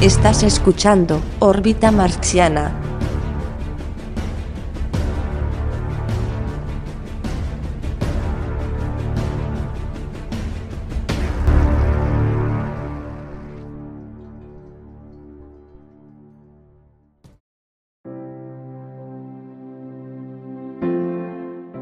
Estás escuchando Órbita Marxiana.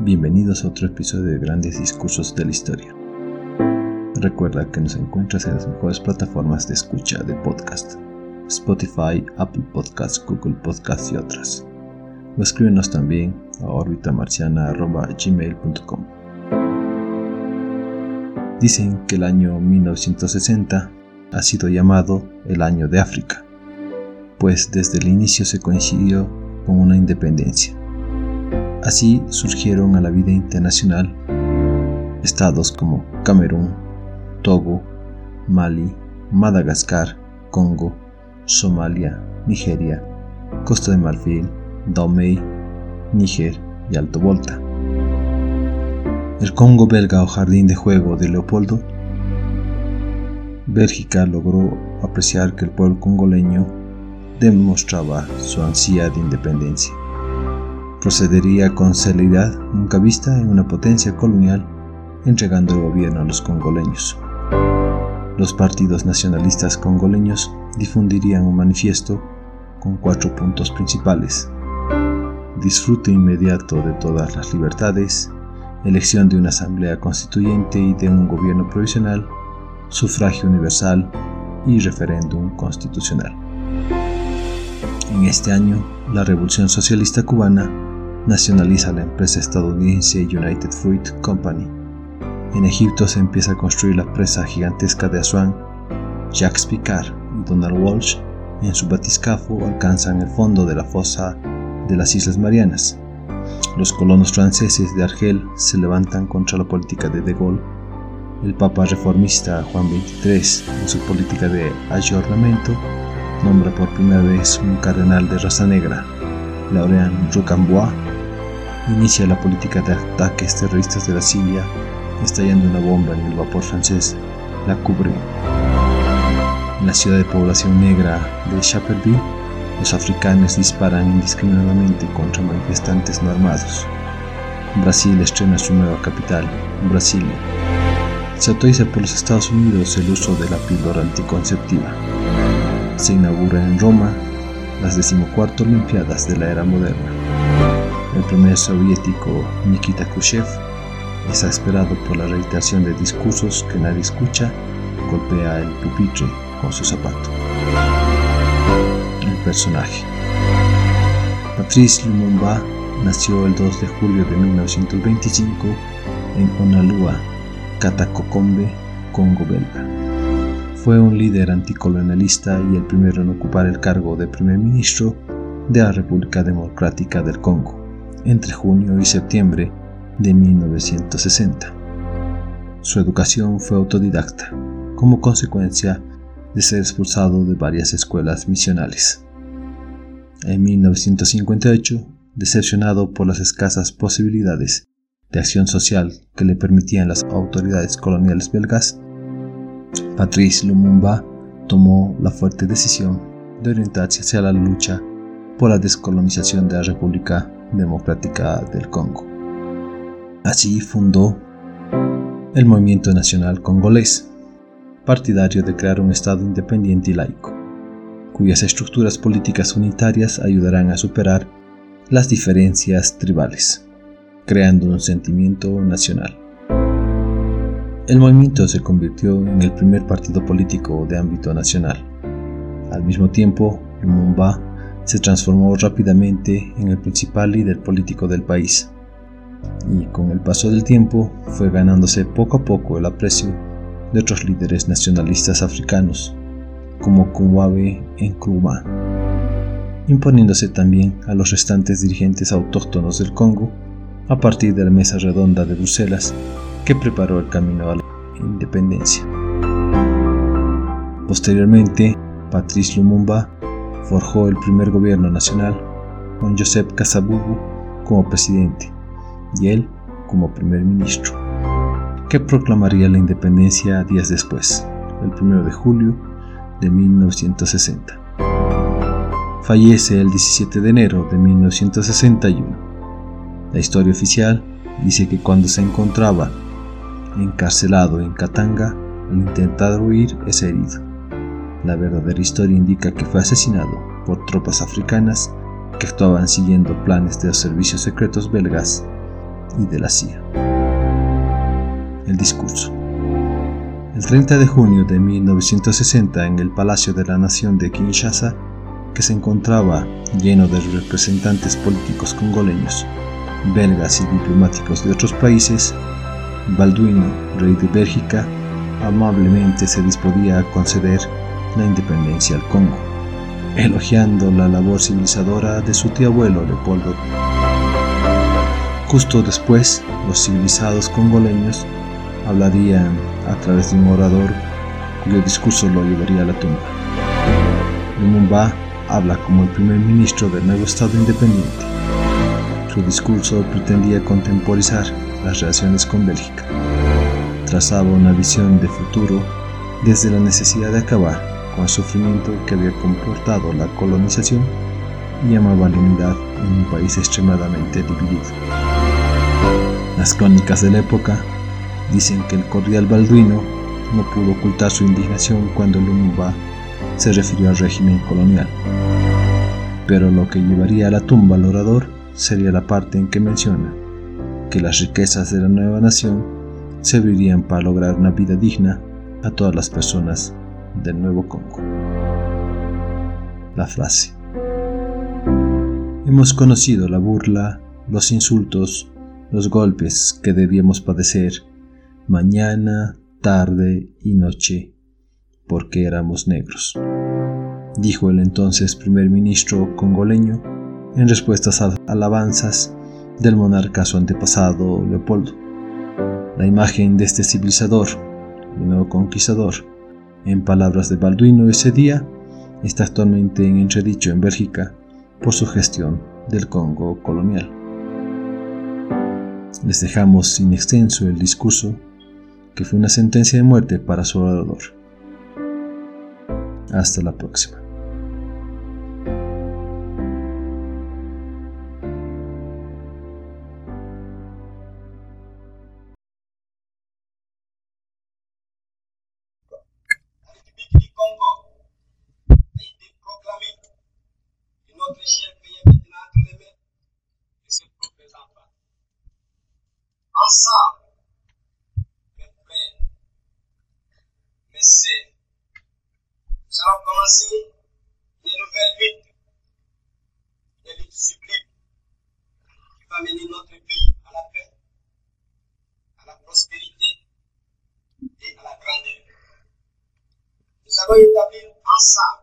Bienvenidos a otro episodio de Grandes Discursos de la Historia. Recuerda que nos encuentras en las mejores plataformas de escucha de podcast, Spotify, Apple Podcasts, Google Podcasts y otras. O escríbenos también a orbitamarciana.gmail.com Dicen que el año 1960 ha sido llamado el año de África, pues desde el inicio se coincidió con una independencia Así surgieron a la vida internacional estados como Camerún, Togo, Mali, Madagascar, Congo, Somalia, Nigeria, Costa de Marfil, Dahomey, Níger y Alto Volta. El Congo belga o Jardín de Juego de Leopoldo, Bélgica logró apreciar que el pueblo congoleño demostraba su ansia de independencia procedería con celeridad nunca vista en una potencia colonial, entregando el gobierno a los congoleños. Los partidos nacionalistas congoleños difundirían un manifiesto con cuatro puntos principales. Disfrute inmediato de todas las libertades, elección de una asamblea constituyente y de un gobierno provisional, sufragio universal y referéndum constitucional. En este año, la Revolución Socialista Cubana nacionaliza la empresa estadounidense United Fruit Company. En Egipto se empieza a construir la presa gigantesca de Asuán. Jacques Picard y Donald Walsh en su batiscafo alcanzan el fondo de la fosa de las Islas Marianas. Los colonos franceses de Argel se levantan contra la política de De Gaulle. El Papa reformista Juan XXIII, en su política de ayornamiento, nombra por primera vez un cardenal de raza negra, Laurent Rocambois, inicia la política de ataques terroristas de la Siria, estallando una bomba en el vapor francés, la cubre. En la ciudad de población negra de Chaperville, los africanos disparan indiscriminadamente contra manifestantes no armados. Brasil estrena su nueva capital, Brasilia. Se autoriza por los Estados Unidos el uso de la píldora anticonceptiva. Se inaugura en Roma las decimocuarto Olimpiadas de la era moderna. El primer soviético Nikita Khrushchev, exasperado por la reiteración de discursos que nadie escucha, golpea el pupitre con su zapato. El personaje. Patrice Lumumba nació el 2 de julio de 1925 en Onalua, Katakokombe, Congo belga. Fue un líder anticolonialista y el primero en ocupar el cargo de primer ministro de la República Democrática del Congo entre junio y septiembre de 1960. Su educación fue autodidacta, como consecuencia de ser expulsado de varias escuelas misionales. En 1958, decepcionado por las escasas posibilidades de acción social que le permitían las autoridades coloniales belgas, Patrice Lumumba tomó la fuerte decisión de orientarse hacia la lucha por la descolonización de la República Democrática del Congo. Así fundó el Movimiento Nacional Congolés, partidario de crear un Estado independiente y laico, cuyas estructuras políticas unitarias ayudarán a superar las diferencias tribales, creando un sentimiento nacional. El movimiento se convirtió en el primer partido político de ámbito nacional. Al mismo tiempo, Lumumba se transformó rápidamente en el principal líder político del país y con el paso del tiempo fue ganándose poco a poco el aprecio de otros líderes nacionalistas africanos como Kumwabe Nkrumah, imponiéndose también a los restantes dirigentes autóctonos del Congo a partir de la mesa redonda de Bruselas que preparó el camino a la independencia. Posteriormente, Patrice Lumumba forjó el primer gobierno nacional con Joseph Kasavubu como presidente y él como primer ministro, que proclamaría la independencia días después, el 1 de julio de 1960. Fallece el 17 de enero de 1961. La historia oficial dice que cuando se encontraba encarcelado en Katanga, al intentar huir es herido. La verdadera historia indica que fue asesinado por tropas africanas que actuaban siguiendo planes de los servicios secretos belgas y de la CIA. El discurso. El 30 de junio de 1960 en el Palacio de la Nación de Kinshasa, que se encontraba lleno de representantes políticos congoleños, belgas y diplomáticos de otros países, Balduino, rey de Bélgica, amablemente se disponía a conceder la independencia al Congo, elogiando la labor civilizadora de su tío abuelo Leopoldo. Justo después, los civilizados congoleños hablarían a través de un orador cuyo discurso lo llevaría a la tumba. Lumumba habla como el primer ministro del nuevo Estado independiente. Su discurso pretendía contemporizar las relaciones con Bélgica. Trazaba una visión de futuro desde la necesidad de acabar con el sufrimiento que había comportado la colonización y llamaba la unidad en un país extremadamente dividido. Las crónicas de la época dicen que el cordial balduino no pudo ocultar su indignación cuando Lumumba se refirió al régimen colonial. Pero lo que llevaría a la tumba al orador sería la parte en que menciona que las riquezas de la nueva nación servirían para lograr una vida digna a todas las personas del Nuevo Congo. La frase. Hemos conocido la burla, los insultos, los golpes que debíamos padecer mañana, tarde y noche, porque éramos negros, dijo el entonces primer ministro congoleño en respuestas a alabanzas del monarca su antepasado Leopoldo. La imagen de este civilizador y nuevo conquistador, en palabras de Balduino ese día, está actualmente en entredicho en Bélgica por su gestión del Congo colonial. Les dejamos sin extenso el discurso que fue una sentencia de muerte para su orador. Hasta la próxima. les nouvelles luttes, les luttes sublimes qui va mener notre pays à la paix, à la prospérité et à la grandeur. Nous avons établi ensemble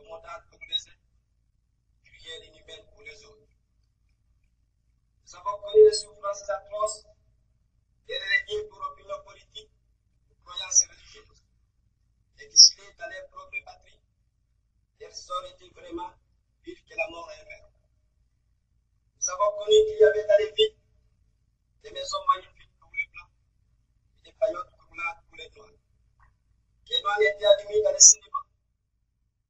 accommodante pour les uns, inhumaine pour les autres. Nous avons connu les souffrances atroces des régimes pour opinion politique, pour croyances religieuses, et qu'exilés dans leur propre patrie, leur sort était vraiment pire que la mort elle-même. Nous avons connu qu'il y avait dans les villes des maisons magnifiques pour les blancs et des paillotes coulantes pour les noirs. Les noirs n'étaient admis dans les cinémas ni dans les restaurants, ni dans les magasins européens.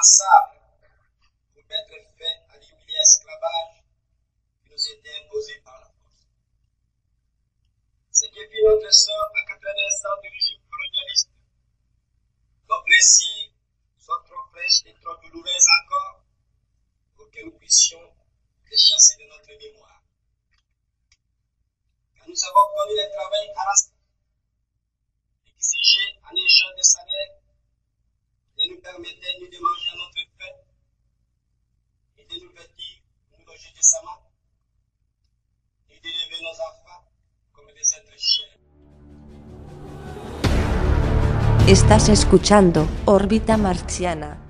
pour mettre fin à l'humilié esclavage qui nous était imposé par la force. Ce qui fit notre sort à 80 ans du régime colonialiste, nos blessures sont trop fraîches et trop douloureuses encore pour que nous puissions les chasser de notre mémoire. Quand nous avons connu le travail harassant, exigé en échange de salaire, ne nous permettait de à notre faim, ni de nous vêtir, nous loger décemment, ni d'élever nos enfants comme des êtres chers. Estás escuchando Órbita Marciana.